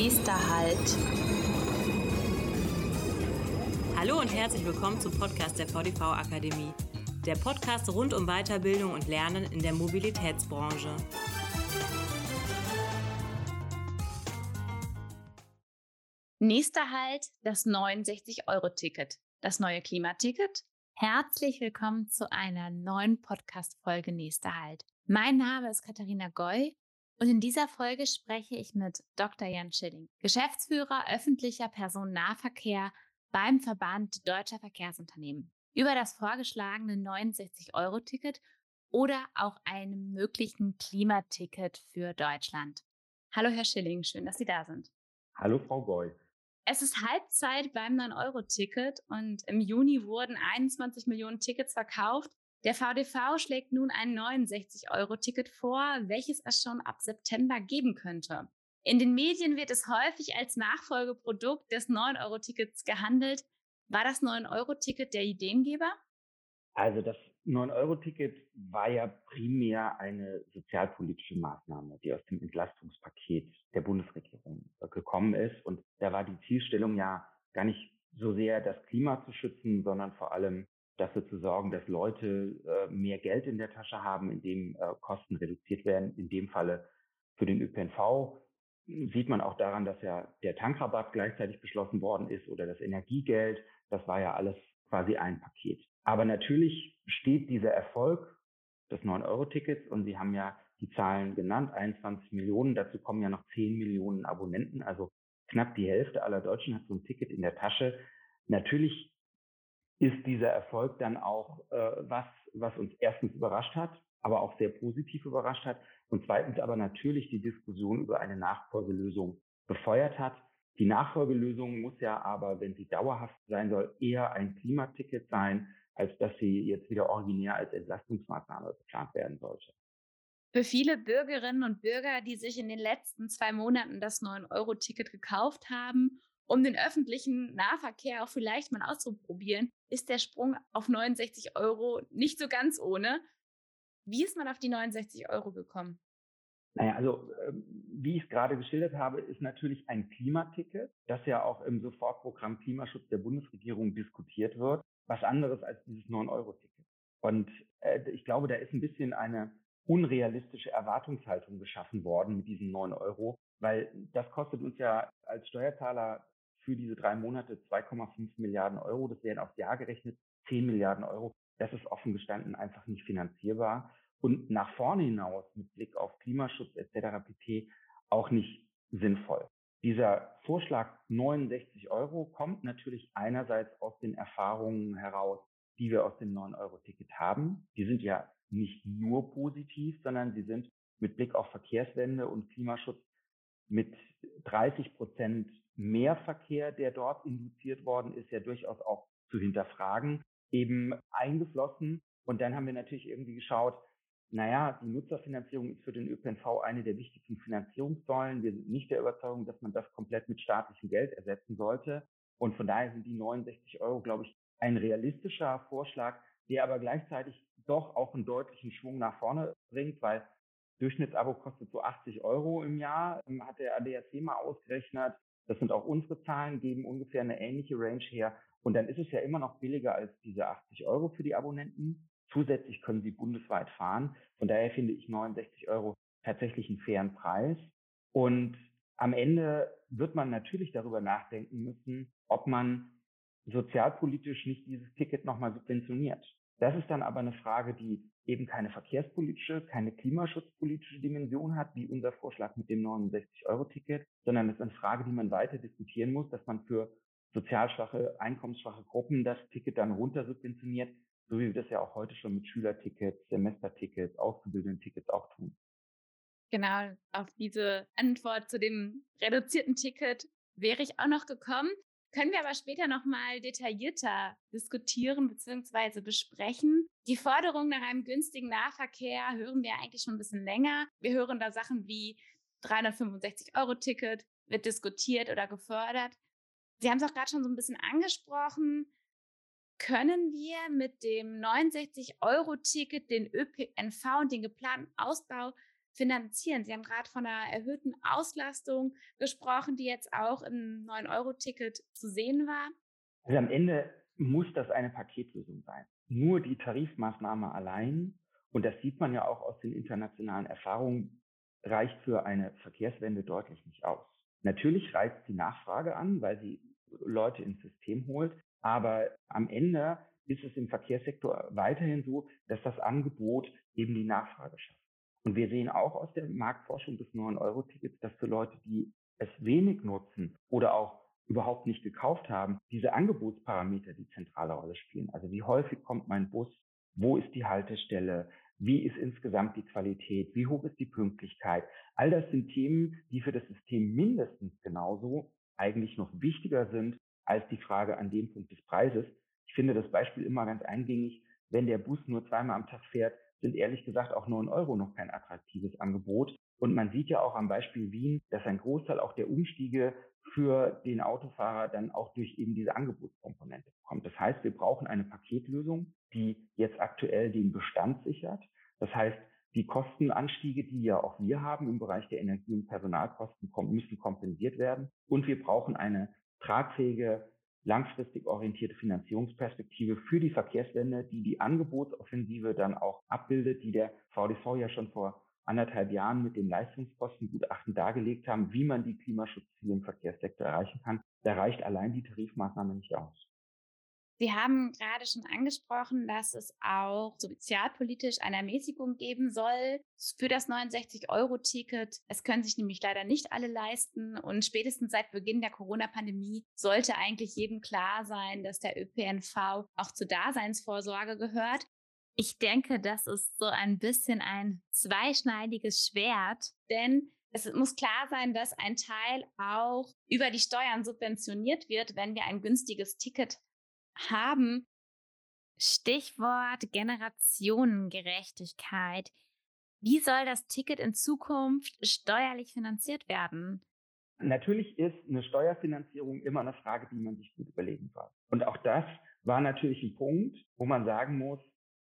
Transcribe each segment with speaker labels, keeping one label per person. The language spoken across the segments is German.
Speaker 1: Nächster Halt.
Speaker 2: Hallo und herzlich willkommen zum Podcast der VDV Akademie. Der Podcast rund um Weiterbildung und Lernen in der Mobilitätsbranche.
Speaker 1: Nächster Halt, das 69-Euro-Ticket. Das neue Klimaticket? Herzlich willkommen zu einer neuen Podcast-Folge Nächster Halt. Mein Name ist Katharina Goy und in dieser Folge spreche ich mit Dr. Jan Schilling, Geschäftsführer öffentlicher Personennahverkehr beim Verband Deutscher Verkehrsunternehmen, über das vorgeschlagene 69-Euro-Ticket oder auch einem möglichen Klimaticket für Deutschland. Hallo, Herr Schilling, schön, dass Sie da sind.
Speaker 3: Hallo, Frau Goy.
Speaker 1: Es ist Halbzeit beim 9-Euro-Ticket und im Juni wurden 21 Millionen Tickets verkauft. Der VDV schlägt nun ein 69-Euro-Ticket vor, welches es schon ab September geben könnte. In den Medien wird es häufig als Nachfolgeprodukt des 9-Euro-Tickets gehandelt. War das 9-Euro-Ticket der Ideengeber?
Speaker 3: Also das 9-Euro-Ticket war ja primär eine sozialpolitische Maßnahme, die aus dem Entlastungspaket der Bundesregierung gekommen ist. Und da war die Zielstellung ja gar nicht so sehr das Klima zu schützen, sondern vor allem dafür zu sorgen, dass Leute äh, mehr Geld in der Tasche haben, indem äh, Kosten reduziert werden. In dem Falle für den ÖPNV sieht man auch daran, dass ja der Tankrabatt gleichzeitig beschlossen worden ist oder das Energiegeld. Das war ja alles quasi ein Paket. Aber natürlich steht dieser Erfolg des 9-Euro-Tickets und Sie haben ja die Zahlen genannt, 21 Millionen. Dazu kommen ja noch 10 Millionen Abonnenten. Also knapp die Hälfte aller Deutschen hat so ein Ticket in der Tasche. Natürlich ist dieser Erfolg dann auch äh, was, was uns erstens überrascht hat, aber auch sehr positiv überrascht hat und zweitens aber natürlich die Diskussion über eine Nachfolgelösung befeuert hat. Die Nachfolgelösung muss ja aber, wenn sie dauerhaft sein soll, eher ein Klimaticket sein, als dass sie jetzt wieder originär als Entlastungsmaßnahme geplant werden sollte.
Speaker 1: Für viele Bürgerinnen und Bürger, die sich in den letzten zwei Monaten das 9-Euro-Ticket gekauft haben um den öffentlichen Nahverkehr auch vielleicht mal auszuprobieren, ist der Sprung auf 69 Euro nicht so ganz ohne. Wie ist man auf die 69 Euro gekommen?
Speaker 3: Naja, also ähm, wie ich es gerade geschildert habe, ist natürlich ein Klimaticket, das ja auch im Sofortprogramm Klimaschutz der Bundesregierung diskutiert wird, was anderes als dieses 9-Euro-Ticket. Und äh, ich glaube, da ist ein bisschen eine unrealistische Erwartungshaltung geschaffen worden mit diesen 9 Euro, weil das kostet uns ja als Steuerzahler für diese drei Monate 2,5 Milliarden Euro. Das wären aufs Jahr gerechnet 10 Milliarden Euro. Das ist offen gestanden einfach nicht finanzierbar und nach vorne hinaus mit Blick auf Klimaschutz etc. pp. auch nicht sinnvoll. Dieser Vorschlag 69 Euro kommt natürlich einerseits aus den Erfahrungen heraus, die wir aus dem 9-Euro-Ticket haben. Die sind ja nicht nur positiv, sondern sie sind mit Blick auf Verkehrswende und Klimaschutz mit 30 Prozent mehr Verkehr, der dort induziert worden ist, ja durchaus auch zu hinterfragen, eben eingeflossen. Und dann haben wir natürlich irgendwie geschaut, naja, die Nutzerfinanzierung ist für den ÖPNV eine der wichtigsten Finanzierungssäulen. Wir sind nicht der Überzeugung, dass man das komplett mit staatlichem Geld ersetzen sollte. Und von daher sind die 69 Euro, glaube ich, ein realistischer Vorschlag, der aber gleichzeitig doch auch einen deutlichen Schwung nach vorne bringt, weil Durchschnittsabo kostet so 80 Euro im Jahr, ähm, hat der ADAC mal ausgerechnet. Das sind auch unsere Zahlen, geben ungefähr eine ähnliche Range her. Und dann ist es ja immer noch billiger als diese 80 Euro für die Abonnenten. Zusätzlich können sie bundesweit fahren. Von daher finde ich 69 Euro tatsächlich einen fairen Preis. Und am Ende wird man natürlich darüber nachdenken müssen, ob man sozialpolitisch nicht dieses Ticket nochmal subventioniert. Das ist dann aber eine Frage, die eben keine verkehrspolitische, keine klimaschutzpolitische Dimension hat, wie unser Vorschlag mit dem 69-Euro-Ticket, sondern es ist eine Frage, die man weiter diskutieren muss, dass man für sozial schwache, einkommensschwache Gruppen das Ticket dann runter subventioniert, so wie wir das ja auch heute schon mit Schülertickets, Semestertickets, Auszubildenden-Tickets auch tun.
Speaker 1: Genau, auf diese Antwort zu dem reduzierten Ticket wäre ich auch noch gekommen. Können wir aber später nochmal detaillierter diskutieren bzw. besprechen. Die Forderung nach einem günstigen Nahverkehr hören wir eigentlich schon ein bisschen länger. Wir hören da Sachen wie 365-Euro-Ticket wird diskutiert oder gefördert. Sie haben es auch gerade schon so ein bisschen angesprochen. Können wir mit dem 69-Euro-Ticket den ÖPNV und den geplanten Ausbau finanzieren? Sie haben gerade von einer erhöhten Auslastung gesprochen, die jetzt auch im 9-Euro-Ticket zu sehen war.
Speaker 3: Also am Ende muss das eine Paketlösung sein. Nur die Tarifmaßnahme allein, und das sieht man ja auch aus den internationalen Erfahrungen, reicht für eine Verkehrswende deutlich nicht aus. Natürlich reizt die Nachfrage an, weil sie Leute ins System holt, aber am Ende ist es im Verkehrssektor weiterhin so, dass das Angebot eben die Nachfrage schafft. Und wir sehen auch aus der Marktforschung des 9-Euro-Tickets, dass für Leute, die es wenig nutzen oder auch überhaupt nicht gekauft haben, diese Angebotsparameter die zentrale Rolle spielen. Also wie häufig kommt mein Bus, wo ist die Haltestelle, wie ist insgesamt die Qualität, wie hoch ist die Pünktlichkeit. All das sind Themen, die für das System mindestens genauso eigentlich noch wichtiger sind als die Frage an dem Punkt des Preises. Ich finde das Beispiel immer ganz eingängig. Wenn der Bus nur zweimal am Tag fährt, sind ehrlich gesagt auch 9 Euro noch kein attraktives Angebot. Und man sieht ja auch am Beispiel Wien, dass ein Großteil auch der Umstiege für den Autofahrer dann auch durch eben diese Angebotskomponente kommt. Das heißt, wir brauchen eine Paketlösung, die jetzt aktuell den Bestand sichert. Das heißt, die Kostenanstiege, die ja auch wir haben im Bereich der Energie- und Personalkosten, müssen kompensiert werden. Und wir brauchen eine tragfähige, langfristig orientierte Finanzierungsperspektive für die Verkehrswende, die die Angebotsoffensive dann auch abbildet, die der VDV ja schon vor anderthalb Jahren mit dem Leistungskostengutachten dargelegt haben, wie man die Klimaschutzziele im Verkehrssektor erreichen kann. Da reicht allein die Tarifmaßnahme nicht aus.
Speaker 1: Sie haben gerade schon angesprochen, dass es auch sozialpolitisch eine Ermäßigung geben soll für das 69-Euro-Ticket. Es können sich nämlich leider nicht alle leisten. Und spätestens seit Beginn der Corona-Pandemie sollte eigentlich jedem klar sein, dass der ÖPNV auch zur Daseinsvorsorge gehört. Ich denke, das ist so ein bisschen ein zweischneidiges Schwert, denn es muss klar sein, dass ein Teil auch über die Steuern subventioniert wird, wenn wir ein günstiges Ticket haben. Stichwort Generationengerechtigkeit. Wie soll das Ticket in Zukunft steuerlich finanziert werden?
Speaker 3: Natürlich ist eine Steuerfinanzierung immer eine Frage, die man sich gut überlegen soll. Und auch das war natürlich ein Punkt, wo man sagen muss,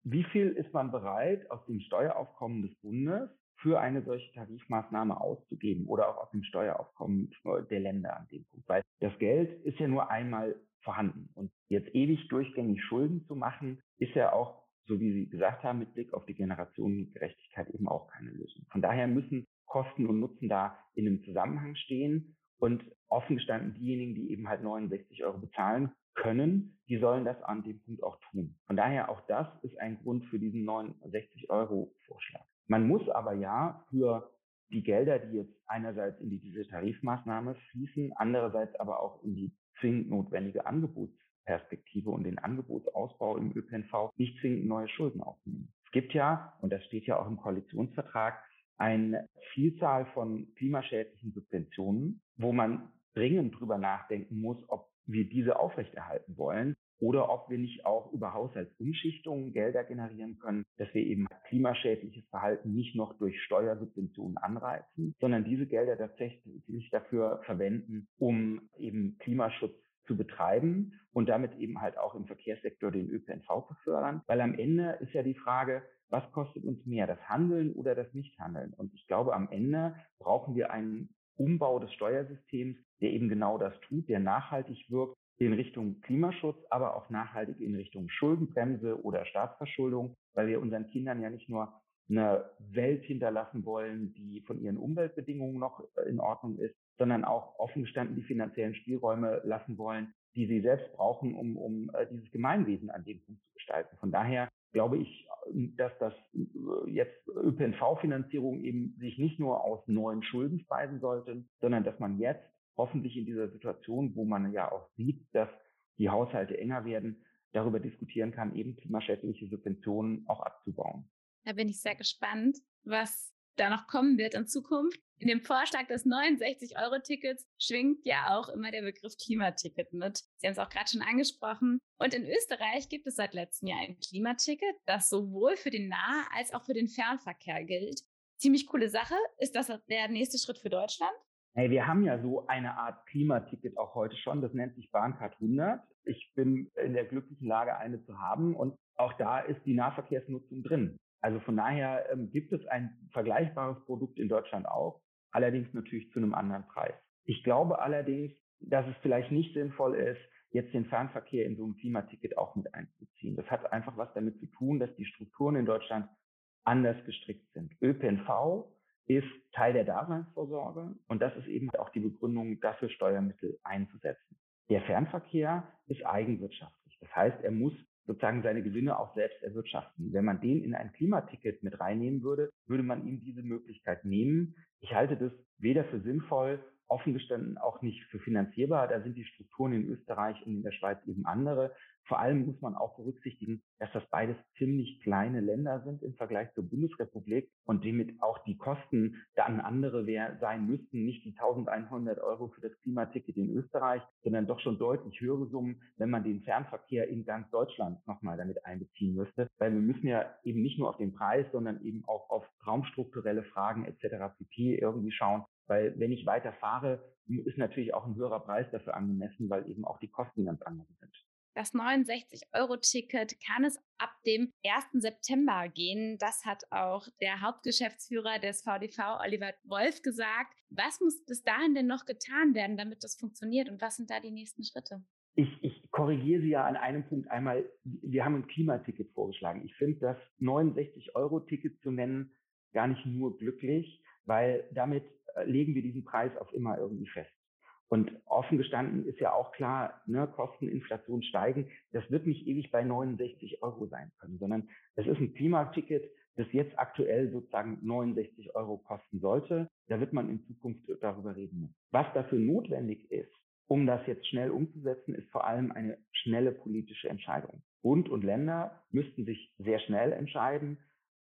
Speaker 3: wie viel ist man bereit, aus dem Steueraufkommen des Bundes für eine solche Tarifmaßnahme auszugeben oder auch aus dem Steueraufkommen der Länder an dem Punkt. Weil das Geld ist ja nur einmal vorhanden. Und jetzt ewig durchgängig Schulden zu machen, ist ja auch, so wie Sie gesagt haben, mit Blick auf die Generationengerechtigkeit eben auch keine Lösung. Von daher müssen Kosten und Nutzen da in einem Zusammenhang stehen. Und offen gestanden, diejenigen, die eben halt 69 Euro bezahlen können, die sollen das an dem Punkt auch tun. Von daher auch das ist ein Grund für diesen 69 Euro Vorschlag. Man muss aber ja für die Gelder, die jetzt einerseits in die, diese Tarifmaßnahme fließen, andererseits aber auch in die zwingend notwendige Angebotsperspektive und den Angebotsausbau im ÖPNV nicht zwingend neue Schulden aufnehmen. Es gibt ja, und das steht ja auch im Koalitionsvertrag, eine Vielzahl von klimaschädlichen Subventionen, wo man dringend drüber nachdenken muss, ob wir diese aufrechterhalten wollen oder ob wir nicht auch über Haushaltsumschichtungen Gelder generieren können, dass wir eben klimaschädliches Verhalten nicht noch durch Steuersubventionen anreizen, sondern diese Gelder tatsächlich dafür verwenden, um eben Klimaschutz zu betreiben und damit eben halt auch im Verkehrssektor den ÖPNV zu fördern. Weil am Ende ist ja die Frage, was kostet uns mehr, das Handeln oder das Nichthandeln? Und ich glaube, am Ende brauchen wir einen Umbau des Steuersystems, der eben genau das tut, der nachhaltig wirkt in Richtung Klimaschutz, aber auch nachhaltig in Richtung Schuldenbremse oder Staatsverschuldung, weil wir unseren Kindern ja nicht nur eine Welt hinterlassen wollen, die von ihren Umweltbedingungen noch äh, in Ordnung ist, sondern auch offen gestanden die finanziellen Spielräume lassen wollen, die sie selbst brauchen, um, um äh, dieses Gemeinwesen an dem Punkt zu gestalten. Von daher glaube ich, dass das äh, jetzt ÖPNV-Finanzierung eben sich nicht nur aus neuen Schulden speisen sollte, sondern dass man jetzt hoffentlich in dieser Situation, wo man ja auch sieht, dass die Haushalte enger werden, darüber diskutieren kann, eben klimaschädliche Subventionen auch abzubauen.
Speaker 1: Da bin ich sehr gespannt, was da noch kommen wird in Zukunft. In dem Vorschlag des 69-Euro-Tickets schwingt ja auch immer der Begriff Klimaticket mit. Sie haben es auch gerade schon angesprochen. Und in Österreich gibt es seit letztem Jahr ein Klimaticket, das sowohl für den Nah- als auch für den Fernverkehr gilt. Ziemlich coole Sache. Ist das der nächste Schritt für Deutschland?
Speaker 3: Hey, wir haben ja so eine Art Klimaticket auch heute schon. Das nennt sich Bahncard 100. Ich bin in der glücklichen Lage, eine zu haben. Und auch da ist die Nahverkehrsnutzung drin. Also von daher ähm, gibt es ein vergleichbares Produkt in Deutschland auch, allerdings natürlich zu einem anderen Preis. Ich glaube allerdings, dass es vielleicht nicht sinnvoll ist, jetzt den Fernverkehr in so ein Klimaticket auch mit einzuziehen. Das hat einfach was damit zu tun, dass die Strukturen in Deutschland anders gestrickt sind. ÖPNV ist Teil der Daseinsvorsorge und das ist eben auch die Begründung, dafür Steuermittel einzusetzen. Der Fernverkehr ist eigenwirtschaftlich. Das heißt, er muss sozusagen seine Gewinne auch selbst erwirtschaften. Wenn man den in ein Klimaticket mit reinnehmen würde, würde man ihm diese Möglichkeit nehmen. Ich halte das weder für sinnvoll offen gestanden auch nicht für finanzierbar. Da sind die Strukturen in Österreich und in der Schweiz eben andere. Vor allem muss man auch berücksichtigen, dass das beides ziemlich kleine Länder sind im Vergleich zur Bundesrepublik und damit auch die Kosten dann andere sein müssten, nicht die 1100 Euro für das Klimaticket in Österreich, sondern doch schon deutlich höhere Summen, wenn man den Fernverkehr in ganz Deutschland nochmal damit einbeziehen müsste. Weil wir müssen ja eben nicht nur auf den Preis, sondern eben auch auf raumstrukturelle Fragen etc. pp. irgendwie schauen. Weil wenn ich weiter fahre, ist natürlich auch ein höherer Preis dafür angemessen, weil eben auch die Kosten ganz andere sind.
Speaker 1: Das 69-Euro-Ticket kann es ab dem 1. September gehen. Das hat auch der Hauptgeschäftsführer des VDV, Oliver Wolf, gesagt. Was muss bis dahin denn noch getan werden, damit das funktioniert? Und was sind da die nächsten Schritte?
Speaker 3: Ich, ich korrigiere Sie ja an einem Punkt einmal. Wir haben ein Klimaticket vorgeschlagen. Ich finde das 69-Euro-Ticket zu nennen gar nicht nur glücklich, weil damit legen wir diesen Preis auf immer irgendwie fest. Und offen gestanden ist ja auch klar, ne, Kosten, Inflation steigen. Das wird nicht ewig bei 69 Euro sein können, sondern es ist ein Klimaticket, das jetzt aktuell sozusagen 69 Euro kosten sollte. Da wird man in Zukunft darüber reden müssen. Was dafür notwendig ist, um das jetzt schnell umzusetzen, ist vor allem eine schnelle politische Entscheidung. Bund und Länder müssten sich sehr schnell entscheiden,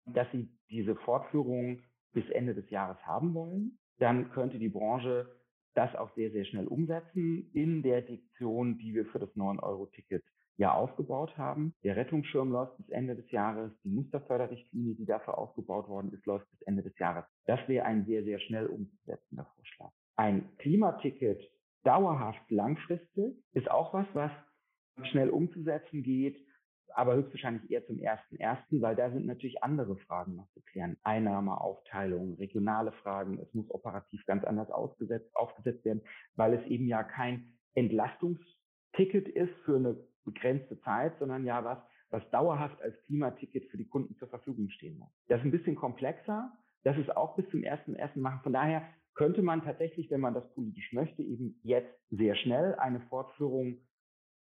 Speaker 3: dass sie diese Fortführung bis Ende des Jahres haben wollen dann könnte die Branche das auch sehr, sehr schnell umsetzen in der Diktion, die wir für das 9-Euro-Ticket ja aufgebaut haben. Der Rettungsschirm läuft bis Ende des Jahres. Die Musterförderrichtlinie, die dafür aufgebaut worden ist, läuft bis Ende des Jahres. Das wäre ein sehr, sehr schnell umzusetzender Vorschlag. Ein Klimaticket dauerhaft langfristig ist auch was, was schnell umzusetzen geht aber höchstwahrscheinlich eher zum ersten ersten, weil da sind natürlich andere Fragen noch zu klären. Einnahmeaufteilung, regionale Fragen. Es muss operativ ganz anders ausgesetzt, aufgesetzt werden, weil es eben ja kein Entlastungsticket ist für eine begrenzte Zeit, sondern ja was, was dauerhaft als Klimaticket für die Kunden zur Verfügung stehen muss. Das ist ein bisschen komplexer. Das ist auch bis zum ersten ersten machen. Von daher könnte man tatsächlich, wenn man das politisch möchte, eben jetzt sehr schnell eine Fortführung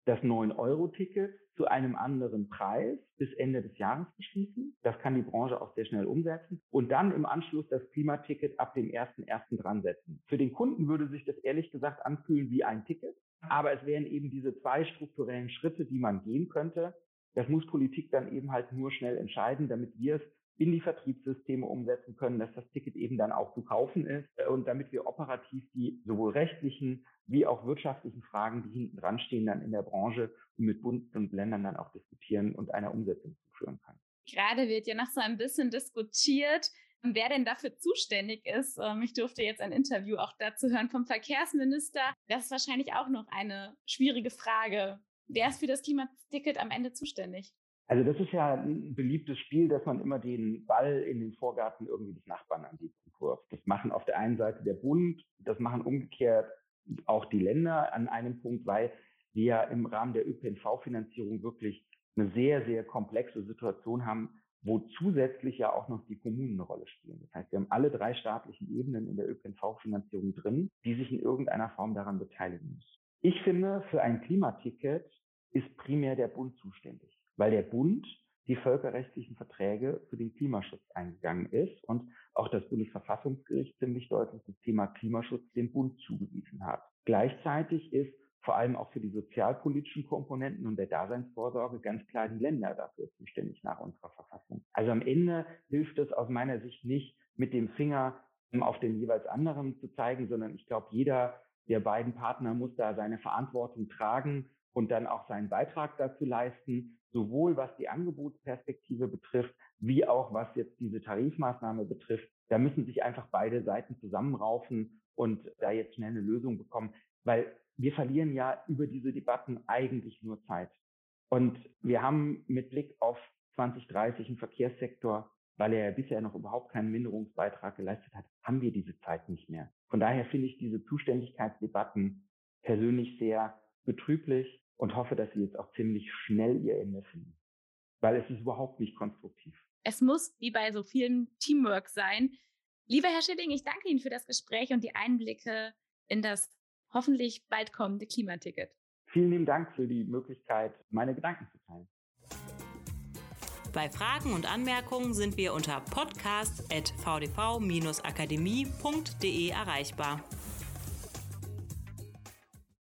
Speaker 3: das 9-Euro-Ticket zu einem anderen Preis bis Ende des Jahres beschließen. Das kann die Branche auch sehr schnell umsetzen. Und dann im Anschluss das Klimaticket ab dem 1.1. dran setzen. Für den Kunden würde sich das ehrlich gesagt anfühlen wie ein Ticket. Aber es wären eben diese zwei strukturellen Schritte, die man gehen könnte. Das muss Politik dann eben halt nur schnell entscheiden, damit wir es in die Vertriebssysteme umsetzen können, dass das Ticket eben dann auch zu kaufen ist äh, und damit wir operativ die sowohl rechtlichen wie auch wirtschaftlichen Fragen, die hinten dran stehen, dann in der Branche und mit Bund und Ländern dann auch diskutieren und einer Umsetzung zuführen kann.
Speaker 1: Gerade wird ja noch so ein bisschen diskutiert, wer denn dafür zuständig ist. Ähm, ich durfte jetzt ein Interview auch dazu hören vom Verkehrsminister. Das ist wahrscheinlich auch noch eine schwierige Frage. Wer ist für das Klimaticket am Ende zuständig?
Speaker 3: Also das ist ja ein beliebtes Spiel, dass man immer den Ball in den Vorgarten irgendwie des Nachbarn an die wirft. Das machen auf der einen Seite der Bund, das machen umgekehrt auch die Länder an einem Punkt, weil wir ja im Rahmen der ÖPNV-Finanzierung wirklich eine sehr, sehr komplexe Situation haben, wo zusätzlich ja auch noch die Kommunen eine Rolle spielen. Das heißt, wir haben alle drei staatlichen Ebenen in der ÖPNV-Finanzierung drin, die sich in irgendeiner Form daran beteiligen müssen. Ich finde, für ein Klimaticket ist primär der Bund zuständig weil der Bund die völkerrechtlichen Verträge für den Klimaschutz eingegangen ist und auch das Bundesverfassungsgericht ziemlich deutlich das Thema Klimaschutz dem Bund zugewiesen hat. Gleichzeitig ist vor allem auch für die sozialpolitischen Komponenten und der Daseinsvorsorge ganz klar die Länder dafür zuständig nach unserer Verfassung. Also am Ende hilft es aus meiner Sicht nicht, mit dem Finger auf den jeweils anderen zu zeigen, sondern ich glaube, jeder der beiden Partner muss da seine Verantwortung tragen und dann auch seinen Beitrag dazu leisten, sowohl was die Angebotsperspektive betrifft, wie auch was jetzt diese Tarifmaßnahme betrifft. Da müssen sich einfach beide Seiten zusammenraufen und da jetzt schnell eine Lösung bekommen, weil wir verlieren ja über diese Debatten eigentlich nur Zeit. Und wir haben mit Blick auf 2030 einen Verkehrssektor, weil er ja bisher noch überhaupt keinen Minderungsbeitrag geleistet hat, haben wir diese Zeit nicht mehr. Von daher finde ich diese Zuständigkeitsdebatten persönlich sehr betrüblich und hoffe, dass sie jetzt auch ziemlich schnell ihr Ende finden, weil es ist überhaupt nicht konstruktiv.
Speaker 1: Es muss wie bei so vielen Teamwork sein. Lieber Herr Schilling, ich danke Ihnen für das Gespräch und die Einblicke in das hoffentlich bald kommende Klimaticket.
Speaker 3: Vielen lieben Dank für die Möglichkeit, meine Gedanken zu teilen.
Speaker 2: Bei Fragen und Anmerkungen sind wir unter podcast.vdv-akademie.de erreichbar.